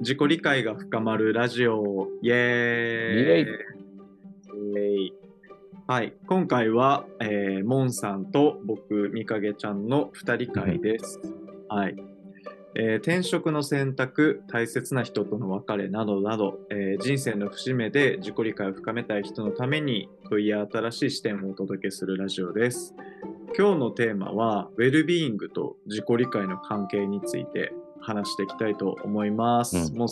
自己理解が深まるラジオ。イエーイ。イはい。今回は、えー、モンさんと僕みかげちゃんの2人会です、はい。えー転職の選択大切な人との別れなどなど、えー人生の節目で自己理解を深めたい人のために問いや新しい視点をお届けするラジオです。今日のテーマはウェルビーイングと自己理解の関係について話していきたいと思います。うんもう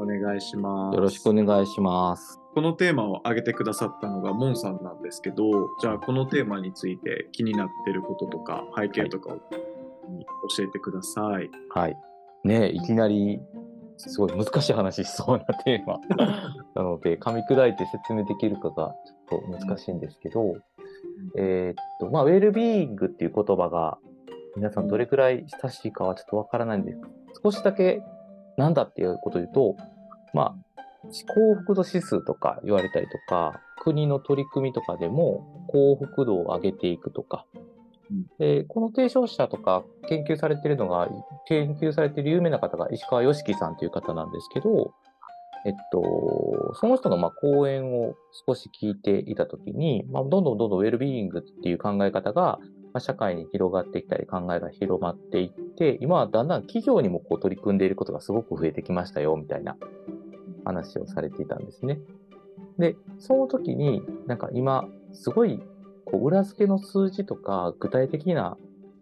お願いします。よろしくお願いします。このテーマを挙げてくださったのがモンさんなんですけど、じゃあこのテーマについて気になってることとか背景とかを教えてください。はい。ねえいきなり、すごい難しい話しそうなテーマ なので、噛み砕いて説明できるかがちょっと難しいんですけど、えーっと、まあ、ウェルビーイングっていう言葉が、皆さんどれくらい親しいかはちょっとわからないんです少しだけなんだっていうことを言うと、まあ、幸福度指数とか言われたりとか、国の取り組みとかでも幸福度を上げていくとか、でこの提唱者とか研究されているのが、研究されている有名な方が石川良樹さんという方なんですけど、えっと、その人のまあ講演を少し聞いていたときに、まあ、どんどんどんどんウェルビーイングっていう考え方が、ま、社会に広がってきたり、考えが広まっていって、今はだんだん企業にもこう取り組んでいることがすごく増えてきましたよ、みたいな話をされていたんですね。で、その時に、なんか今、すごい、こう、裏付けの数字とか、具体的な、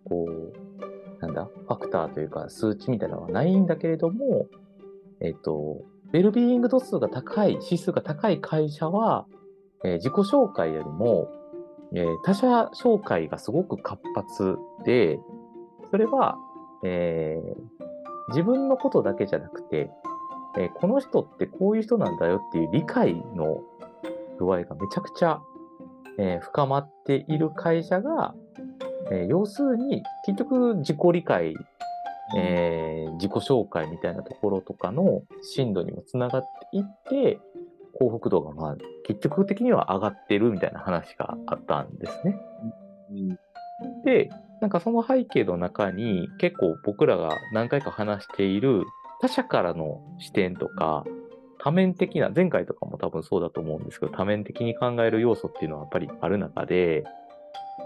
こう、なんだ、ファクターというか、数値みたいなのはないんだけれども、えっと、ウェルビーイング度数が高い、指数が高い会社は、えー自己紹介よりも、えー他者紹介がすごく活発で、それは、えー自分のことだけじゃなくて、えーこの人ってこういう人なんだよっていう理解の度合いがめちゃくちゃ、えー深まっている会社が、えー要するに結局自己理解、えー自己紹介みたいなところとかの深度にもつながっていって、幸福度がまあ結局的には上がってるみたいな話があったんですね。うんで、なんかその背景の中に結構僕らが何回か話している他者からの視点とか多面的な、前回とかも多分そうだと思うんですけど、多面的に考える要素っていうのはやっぱりある中で、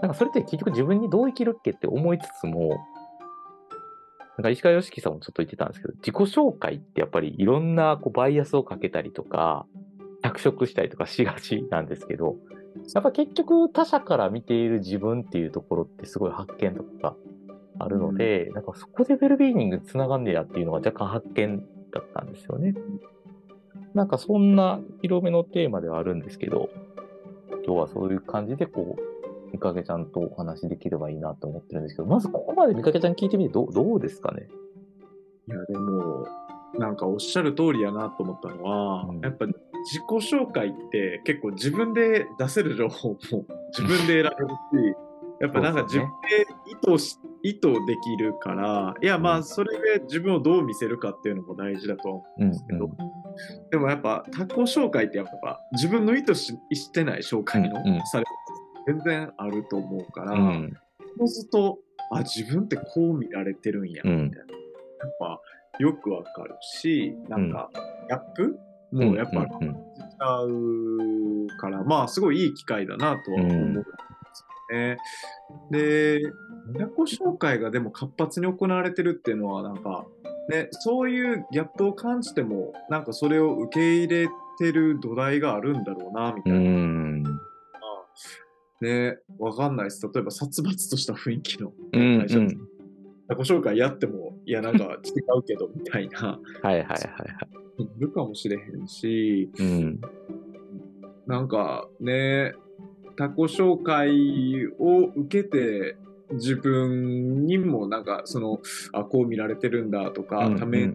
なんかそれって結局自分にどう生きるっけって思いつつも、なんか石川良樹さんもちょっと言ってたんですけど、自己紹介ってやっぱりいろんなこうバイアスをかけたりとか、脚色したりとかしがちなんですけど、やっぱ結局他者から見ている自分っていうところってすごい発見とかがあるので、なんかそこでウェルビーイングにつながんねやっていうのが若干発見だったんですよね。なんかそんな広めのテーマではあるんですけど、今日はそういう感じでこう、みかけちゃんとお話できればいいなと思ってるんですけど、まずここまでみかけちゃん聞いてみてどうどうですかね？いやでもなんかおっしゃる通りやなと思ったのは、うん。やっぱ自己紹介って結構自分で出せる情報も自分で選べるしやっぱなんか自分で意図し、意図できるからいやまあそれで自分をどう見せるかっていうのも大事だとは思うん、うんですけど、でもやっぱ他己紹介ってやっぱ自分の意図ししてない紹介の、うんうん。され全然あると思うから、うん。うん。そうするとあ自分ってこう見られてるんやみたいな、うん。やっぱよくわかるしなんかギャップもやっぱうんうんちゃうから、まあすごいいい機会だなとは思うんですよね。で自己紹介がでも活発に行われてるっていうのはなんか、ね、そういうギャップを感じてもなんかそれを受け入れてる土台があるんだろうなみたういな。ん。ね、わかんないです。例えば殺伐とした雰囲気のうん。会社うん自己紹介やっても、いや、なんか違うけど、みたいな、はいはいはいはい。いるかもしれへんし、うん。なんかね、他己紹介を受けて、自分にもなんか、その、あ、こう見られてるんだとか、うんうんため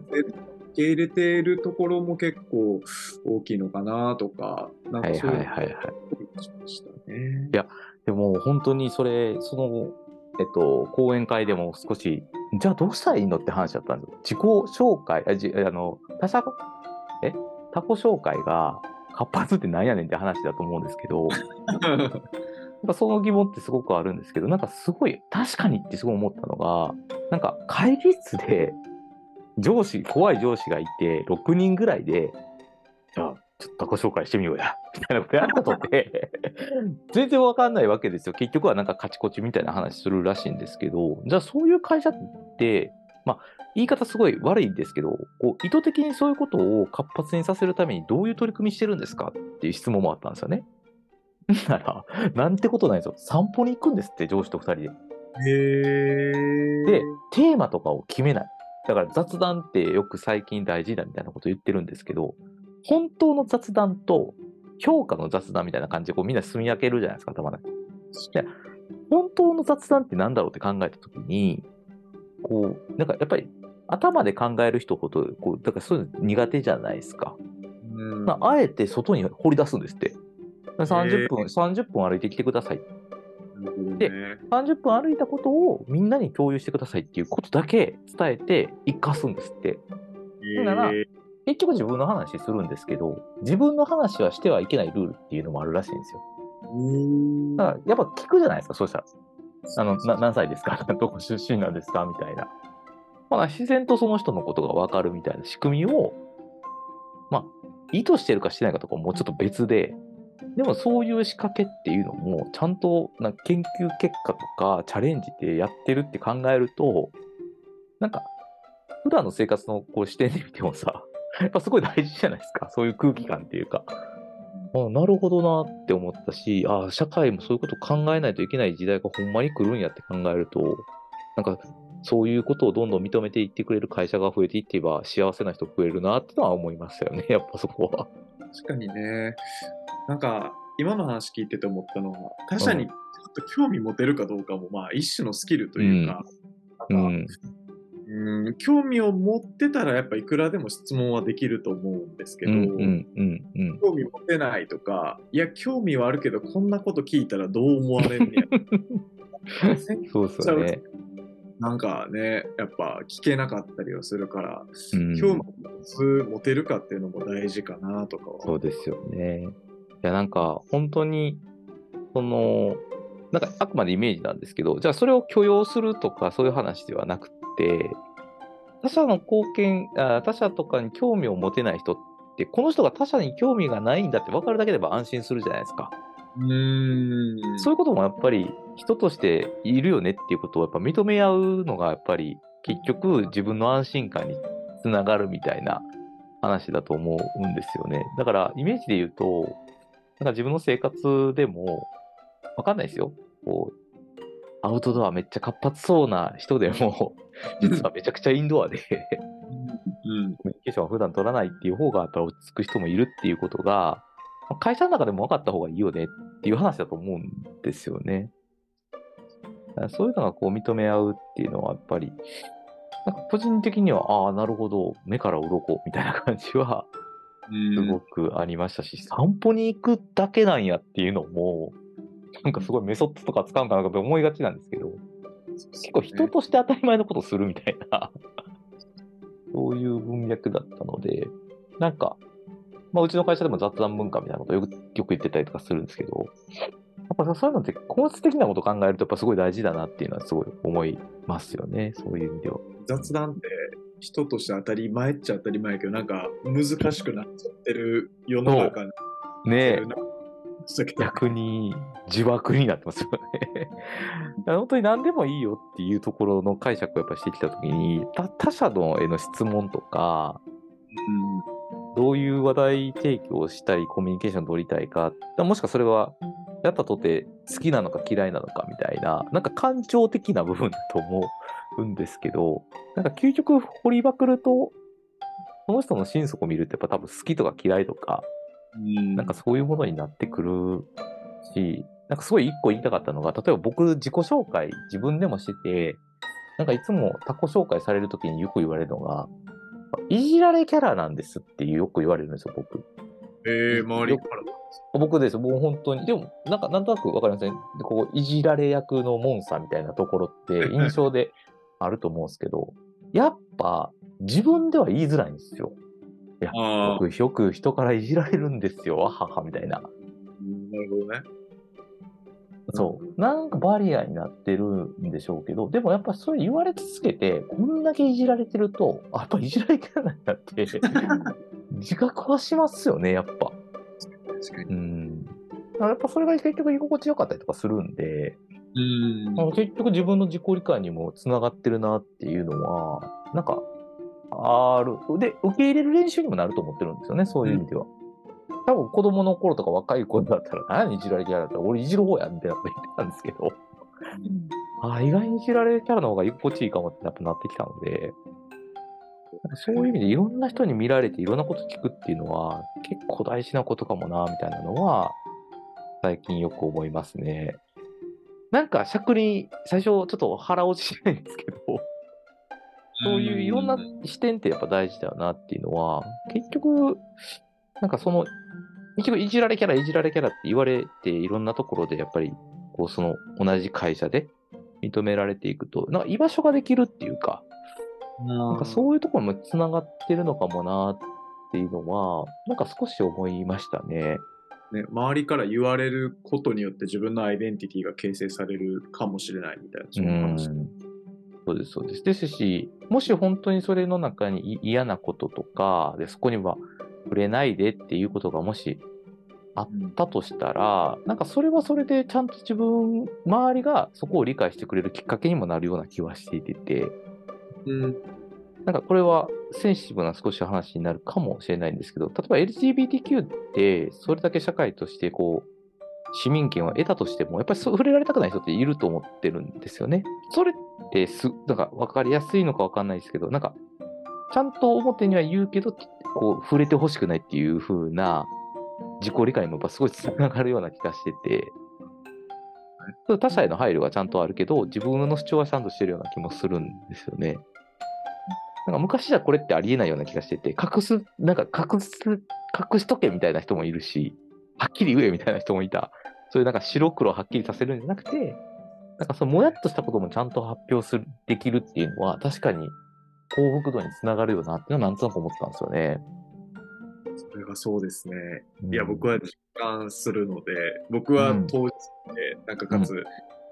受け入れているところも結構大きいのかなとか、なんはいかそういうのはいはいはい。をしましたね。いやでも本当にそれ、その、えっと、講演会でも少し、じゃあどうしたらいいのって話だったんですよ。自己紹介、あじあの、他者、え他己紹介が活発ってなんやねんって話だと思うんですけど、やっぱその疑問ってすごくあるんですけど、なんかすごい、確かにってすごい思ったのが、なんか会議室で上司、怖い上司がいて、6人ぐらいで、じゃあ、ちょっと自己紹介してみようや、みたいなことやることって、全然わかんないわけですよ。結局はなんかカチコチみたいな話するらしいんですけど、じゃあそういう会社って、まあ、言い方すごい悪いんですけど、こう意図的にそういうことを活発にさせるためにどういう取り組みしてるんですかっていう質問もあったんですよね。なら、なんてことないですよ。散歩に行くんですって、上司と2人で。へえ。で、テーマとかを決めない。だから雑談ってよく最近大事だみたいなこと言ってるんですけど、本当の雑談と評価の雑談みたいな感じでこうみんな住み分けるじゃないですか、頭で。で本当の雑談って何だろうって考えたときに、こう、なんかやっぱり頭で考える人ほど、こう、だからそういうの苦手じゃないですか。うんまあ、あえて外に掘り出すんですって。30分、30分歩いてきてください。で30分歩いたことをみんなに共有してくださいっていうことだけ伝えて生かすんですって。らえ結局自分の話するんですけど、自分の話はしてはいけないルールっていうのもあるらしいんですよ。うんだからやっぱ聞くじゃないですか、そうしたら。あの、な何歳ですか？どこ出身なんですか？みたいな。まあ、自然とその人のことが分かるみたいな仕組みを、まあ、意図してるかしてないかとかもうちょっと別で、でもそういう仕掛けっていうのも、ちゃんとな研究結果とかチャレンジでやってるって考えると、なんか、普段の生活のこう視点で見てもさ、やっぱすごい大事じゃないですか。そういう空気感っていうか。あなるほどなって思ったし、あ社会もそういうこと考えないといけない時代がほんまに来るんやって考えると、なんかそういうことをどんどん認めていってくれる会社が増えていっていば幸せな人増えるなってのは思いますよね、やっぱそこは。確かにね。なんか、今の話聞いてて思ったのは、他者にちょっと興味持てるかどうかも、まあ、一種のスキルというか、うん。なんかうん興味を持ってたら、やっぱいくらでも質問はできると思うんですけど、うんうんうんうん。興味持てないとか、いや、興味はあるけど、こんなこと聞いたらどう思われんねや。そうですよね。なんかね、やっぱ聞けなかったりはするから、うん興味を持てるかっていうのも大事かなとかは。そうですよね。いや、なんか、本当に、その、なんか、あくまでイメージなんですけど、じゃあ、それを許容するとか、そういう話ではなくて、他者の貢献あ、他者とかに興味を持てない人って、この人が他者に興味がないんだって分かるだけでば安心するじゃないですか。うーん。そういうこともやっぱり、人としているよねっていうことをやっぱ認め合うのが、やっぱり、結局、自分の安心感につながるみたいな話だと思うんですよね。だから、イメージで言うと、なんか自分の生活でも、わかんないですよ。こう、アウトドアめっちゃ活発そうな人でも、実はめちゃくちゃインドアで、うん。コミュニケーションは普段取らないっていう方がやっぱり落ち着く人もいるっていうことが、まあ会社の中でも分かった方がいいよねっていう話だと思うんですよね。そういうのがこう認め合うっていうのはやっぱり、なんか個人的には、ああ、なるほど、目から鱗みたいな感じはすごくありましたし、散歩に行くだけなんやっていうのも、なんかすごいメソッドとか使うんかなと思いがちなんですけど、結構人として当たり前のことをするみたいな、そういう文脈だったので、なんか、まあ、うちの会社でも雑談文化みたいなことをよくよく言ってたりとかするんですけど、やっぱそういうのって本質的なことを考えるとやっぱすごい大事だなっていうのはすごい思いますよね、そういう意味では。雑談って人として当たり前っちゃ当たり前やけど、なんか難しくなっちゃってる世の中に。ねえ、したけど逆に自爆になってますよね。本当に何でもいいよっていうところの解釈をやっぱしてきたときに、他者のへの質問とか、どういう話題提供をしたり、コミュニケーション取りたいか、もしくはそれは、やったとて好きなのか嫌いなのかみたいな、なんか感情的な部分だと思うんですけど、なんか究極掘りまくると、その人の心底見るってやっぱ多分好きとか嫌いとか、なんかそういうものになってくるし、なんかすごい一個言いたかったのが、例えば僕自己紹介自分でもしてて、なんかいつも他己紹介されるときによく言われるのが、いじられキャラなんですってよく言われるんですよ、僕。えー、周りから僕です。もう本当に。でも、なんか、なんとなくわかりません？でこう、いじられ役のモンスターみたいなところって印象であると思うんですけど、やっぱ自分では言いづらいんですよ。いや、僕よく人からいじられるんですよ、わははみたいな。うんなるほどね。そう。なんかバリアになってるんでしょうけど、でもやっぱそれ言われ続けて、こんだけいじられてると、あやっぱいじられてないなって、自覚はしますよね、やっぱ。確かに。うん。やっぱそれが結局居心地よかったりとかするんで、うん。結局自分の自己理解にもつながってるなっていうのは、なんか、ある。で、受け入れる練習にもなると思ってるんですよね、そういう意味では。多分子供の頃とか若い子だったら、何いじられキャラだったら、俺いじる方や、みたいなこと言ってたんですけど、あ意外にいじられキャラの方が居心地いいかもってやっぱなってきたので、そういう意味でいろんな人に見られていろんなこと聞くっていうのは結構大事なことかもな、みたいなのは最近よく思いますね。なんか尺に最初ちょっと腹落ちしないんですけど、そういういろんな視点ってやっぱ大事だよなっていうのは、結局、なんかその、結局いじられキャラ、いじられキャラって言われていろんなところでやっぱり、こうその同じ会社で認められていくと、なんか居場所ができるっていうか、ななんかそういうところもつながってるのかもなっていうのは、なんか少し思いましたね。ね、周りから言われることによって自分のアイデンティティが形成されるかもしれないみたいな、その話。うんそうです、そうです。ですし、もし本当にそれの中にい嫌なこととか、でそこには触れないでっていうことがもしあったとしたら、なんかそれはそれでちゃんと自分、周りがそこを理解してくれるきっかけにもなるような気はしていて、うん。なんかこれはセンシティブな少し話になるかもしれないんですけど、例えば LGBTQ ってそれだけ社会としてこう、市民権を得たとしても、やっぱり触れられたくない人っていると思ってるんですよね。それってす、なんか分かりやすいのか分かんないですけど、なんか、ちゃんと表には言うけど、こう、触れてほしくないっていう風な自己理解もやっぱすごいつながるような気がしてて、他者への配慮がちゃんとあるけど、自分の主張はちゃんとしてるような気もするんですよね。なんか昔じゃこれってありえないような気がしてて、隠す、なんか隠す、隠しとけみたいな人もいるし、はっきり言えみたいな人もいた。そういうなんか白黒はっきりさせるんじゃなくて、なんかそのもやっとしたこともちゃんと発表する、できるっていうのは確かに幸福度につながるよなっていうのはなんとなく思ってたんですよね。それがそうですね。うんいや、僕は実感するので、僕はうん当時で、なんかかつ、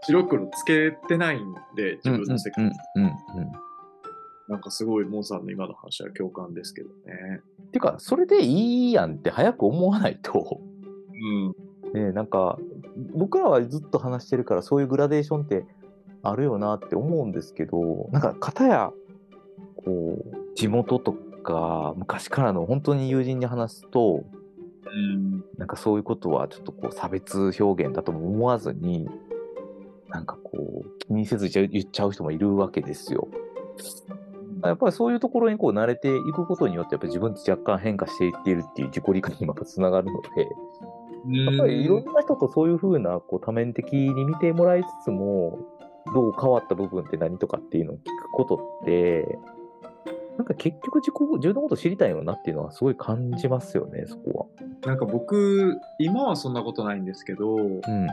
白黒つけてないんで、自分の世界、うんうんうんうん。なんかすごい、モンさんの今の話は共感ですけどね。ていうか、それでいいやんって早く思わないと、うん。ね、なんか僕らはずっと話してるからそういうグラデーションってあるよなって思うんですけどなんか片やこう地元とか昔からの本当に友人に話すとうん。なんかそういうことはちょっとこう差別表現だとも思わずになんかこう気にせず言っちゃう人もいるわけですよ。やっぱりそういうところにこう慣れていくことによってやっぱり自分って若干変化していっているっていう自己理解にまたつながるので。やっぱりいろんな人とそういうふうなこう多面的に見てもらいつつも、どう変わった部分って何とかっていうのを聞くことって、なんか結局自己自分のこと知りたいよなっていうのはすごい感じますよね、そこなんか僕、今はそんなことないんですけど、は。うん。その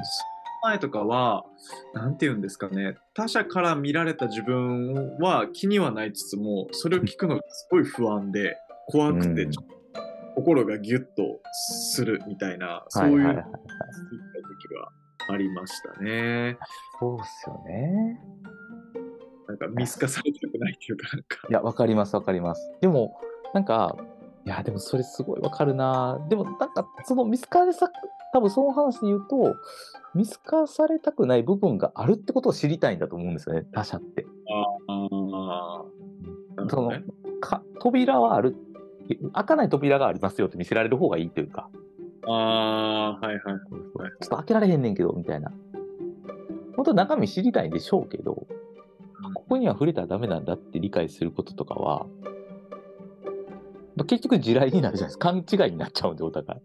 前とかは、なんて言うんですかね、他者から見られた自分は気にはないつつも、それを聞くのがすごい不安で、怖くて、うんちょっと心がギュッとするみたいな、そういうはいはいはい時がありましたね。そうっすよね。なんか見透かされたくないっていうか、なんか。いや、わかります、わかります。でも、なんか、いや、でもそれすごいわかるな。でも、なんか、その見透かれさ、多分その話で言うと、見透かされたくない部分があるってことを知りたいんだと思うんですよね、他者って。ああ。なるその。か扉はある、開かない扉がありますよって見せられる方がいいというか、ああ、はいはい。ちょっと開けられへんねんけど、みたいな。本当は中身知りたいんでしょうけど、ここには触れたらダメなんだって理解することとかは、まあ結局地雷になるじゃないですか。勘違いになっちゃうんで、お互い。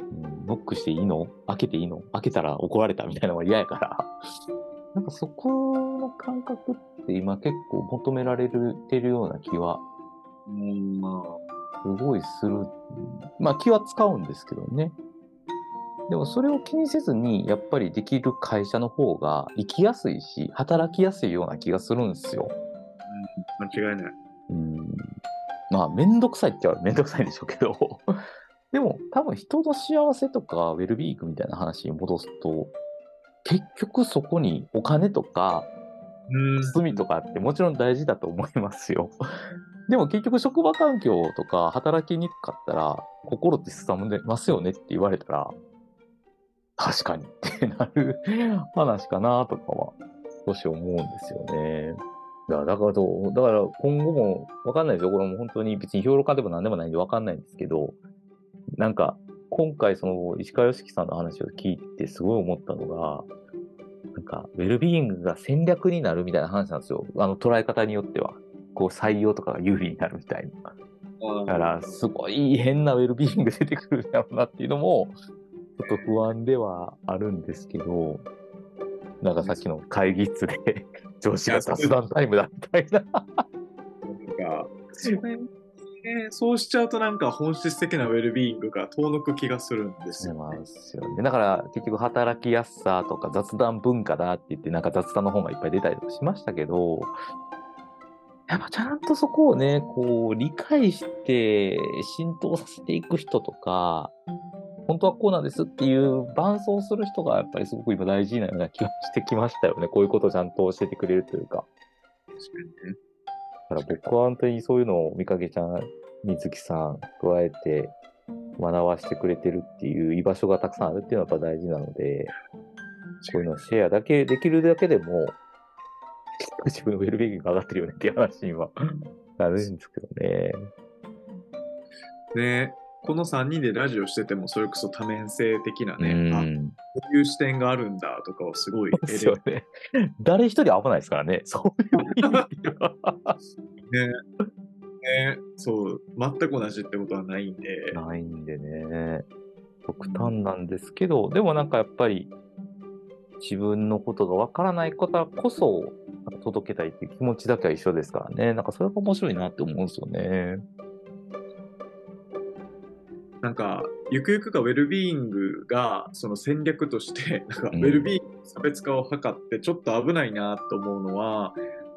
うん、ノックしていいの？開けていいの？開けたら怒られたみたいなのが嫌やから。なんかそこの感覚って今結構求められてるような気はうん、ますごいする。まあ気は使うんですけどね。でもそれを気にせずに、やっぱりできる会社の方が生きやすいし、働きやすいような気がするんですよ。あ、間違いない。うん。まあ、めんどくさいって言われめんどくさいんでしょうけど。でも、多分人の幸せとかウェルビーイングみたいな話に戻すと、結局そこにお金とかうん罪とかってもちろん大事だと思いますよ。でも結局職場環境とか働きにくかったら心ってすさんでますよねって言われたら確かにってなる 話かなとかは少し思うんですよね。だからどうだから今後もわかんないですよ。これも本当に別に評論家でも何でもないんでわかんないんですけど、なんか今回その石川良樹さんの話を聞いてすごい思ったのが、なんかウェルビーイングが戦略になるみたいな話なんですよ。あの捉え方によっては。こう採用とかが有利になるみたいな。だからすごい変なウェルビーイング出てくるんだろうなっていうのも、ちょっと不安ではあるんですけど、なんかさっきの会議室で上司が雑談タイムだみたいな。なんか、それねそうしちゃうとなんか本質的なウェルビーイングが遠のく気がするんですよ、ね。ですよね。だから結局働きやすさとか雑談文化だって言ってなんか雑談の本がいっぱい出たりとかしましたけど、やっぱちゃんとそこをね、こう理解して浸透させていく人とか、本当はこうなんですっていう伴走する人がやっぱりすごく今大事なような気がしてきましたよね。こういうことをちゃんと教えてくれるというか。確かにね。だから僕は本当にそういうのを見かけちゃん、水木さん加えて学ばしてくれてるっていう居場所がたくさんあるっていうのはやっぱ大事なので、こういうのをシェアだけできるだけでも、自分のウェルビーイングが上がってるよねっていう話にはなるんですけどね。ねこの3人でラジオしててもそれこそ多面性的なうね、あん。こういう視点があるんだとかをすごいすよね。誰一人危ないですからね。そういう意味。ねねそう全く同じってことはないんでないんでね。極端なんですけど、でもなんかやっぱり自分のことがわからないことこそ届けたいっていう気持ちだけは一緒ですからね。なんかそれが面白いなって思うんですよね。なんかゆくゆくがウェルビーイングがその戦略として なんかウうんェルビーイングの差別化を図ってちょっと危ないなと思うのは、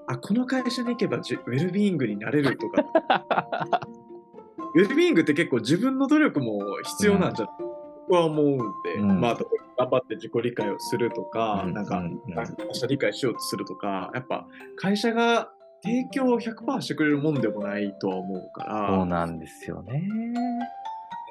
あこの会社に行けばじウェルビーイングになれるとか ウェルビーイングって結構自分の努力も必要なんじゃない？僕は思うんで、うんまあ、頑張って自己理解をするとか、うんなんか、会社理解しようとするとか、やっぱ会社が提供を100%してくれるもんでもないとは思うから、そうなんですよね。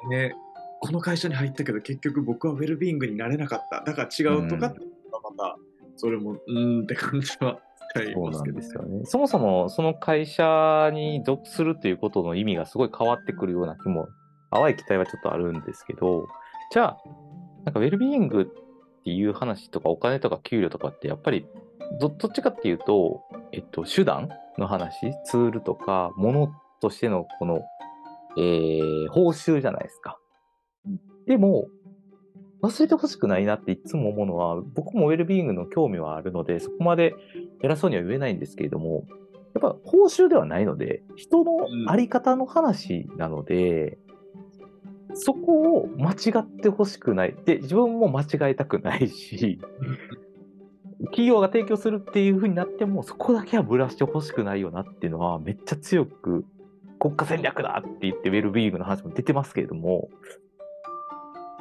ね、この会社に入ったけど結局僕はウェルビーイングになれなかった。だから違うとかってまた、それもうーんって感じはそうなんですよね。そもそもその会社に属するということの意味がすごい変わってくるような気も、淡い期待はちょっとあるんですけど、じゃあ、なんかウェルビーイングっていう話とかお金とか給料とかってやっぱりどどっちかっていうと、えっと、手段の話、ツールとか、ものとしてのこの、えー報酬じゃないですか。でも、忘れてほしくないなっていつも思うのは、僕もウェルビーイングの興味はあるので、そこまで偉そうには言えないんですけれども、やっぱ報酬ではないので、人のあり方の話なので、そこを間違ってほしくない。で、自分も間違えたくないし、企業が提供するっていう風になっても、そこだけはぶらしてほしくないよなっていうのは、めっちゃ強く、国家戦略だって言って、ウェルビーイングの話も出てますけれども、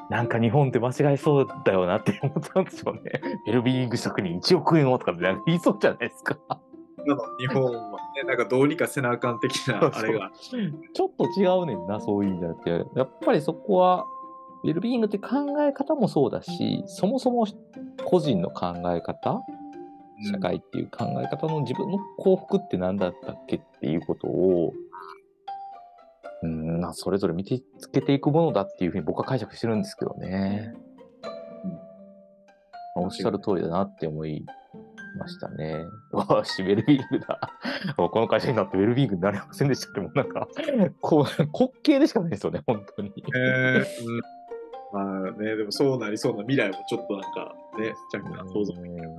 なんか日本って間違えそうだよなって思ったんですよね。ウェルビーイング職人1億円をとかって言いそうじゃないですか。今の日本はね、なんかどうにかせなあかん的なあれが。ちょっと違うねんな、そういう意味じゃなくて。やっぱりそこは、ウェルビーイングって考え方もそうだし、そもそも個人の考え方、社会っていう考え方の自分の幸福って何だったっけっていうことを、うん、まあそれぞれ見てつけていくものだっていうふうに僕は解釈してるんですけどね。おっしゃる通りだなって思いましたね。わあし、ウェルビーイングだ。この会社になってウェルビーイングになれませんでしたって、もうなんか、こう、滑稽でしかないですよね、本当に。えーうんまあね、でもそうなりそうな未来もちょっとなんかね、若干想像できるうん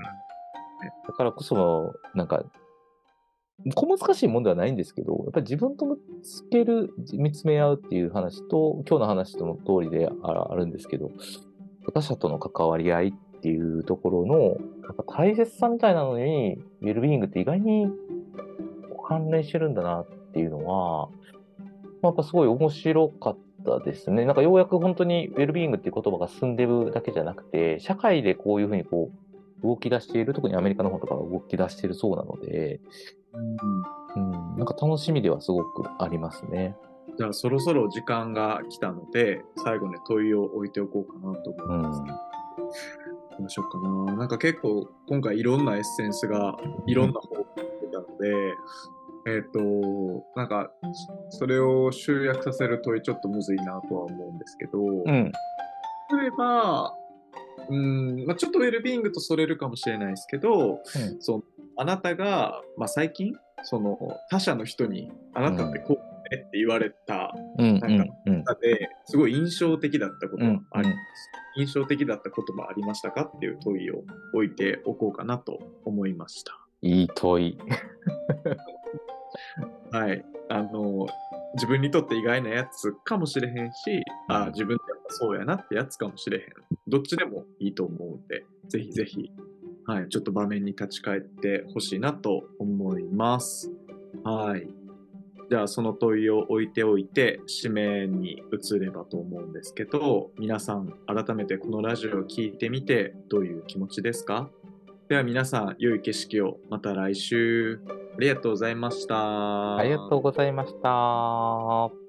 だからこそ、なんか、小難しいもんではないんですけど、やっぱり自分と見つける、見つめ合うっていう話と、今日の話との通りでああるんですけど、他者との関わり合いっていうところの、大切さみたいなのに、ウェルビーイングって意外に関連してるんだなっていうのは、まあやっぱすごい面白かったですね。なんかようやく本当にウェルビーイングっていう言葉が進んでるだけじゃなくて、社会でこういうふうにこう、動き出している、特にアメリカの方とかは動き出しているそうなので、うん、なんか楽しみではすごくありますね。じゃあそろそろ時間が来たので、最後に問いを置いておこうかなと思うんですけど。どうしようかな。なんか結構今回いろんなエッセンスがいろんな方向に出たので、えっ、と、なんかそれを集約させる問いちょっとむずいなとは思うんですけど、うん。例えば、うんまあ、ちょっとウェルビーイングとそれるかもしれないですけど、そのあなたが、まあ、最近その他者の人にあなたってこうねって言われたうん。なんかですごい印象的だったことはありうんます、印象的だったこともありましたか？っていう問いを置いておこうかなと思いました。いい問い。はい。あの、自分にとって意外なやつかもしれへんし、あ自分ってやっぱそうやなってやつかもしれへん。どっちでもいいと思うんで、ぜひぜひ、はい、ちょっと場面に立ち返ってほしいなと思います。はい。じゃあ、その問いを置いておいて、紙面に移ればと思うんですけど、皆さん、改めてこのラジオを聞いてみて、どういう気持ちですか？では皆さん、良い景色をまた来週。ありがとうございました。ありがとうございました。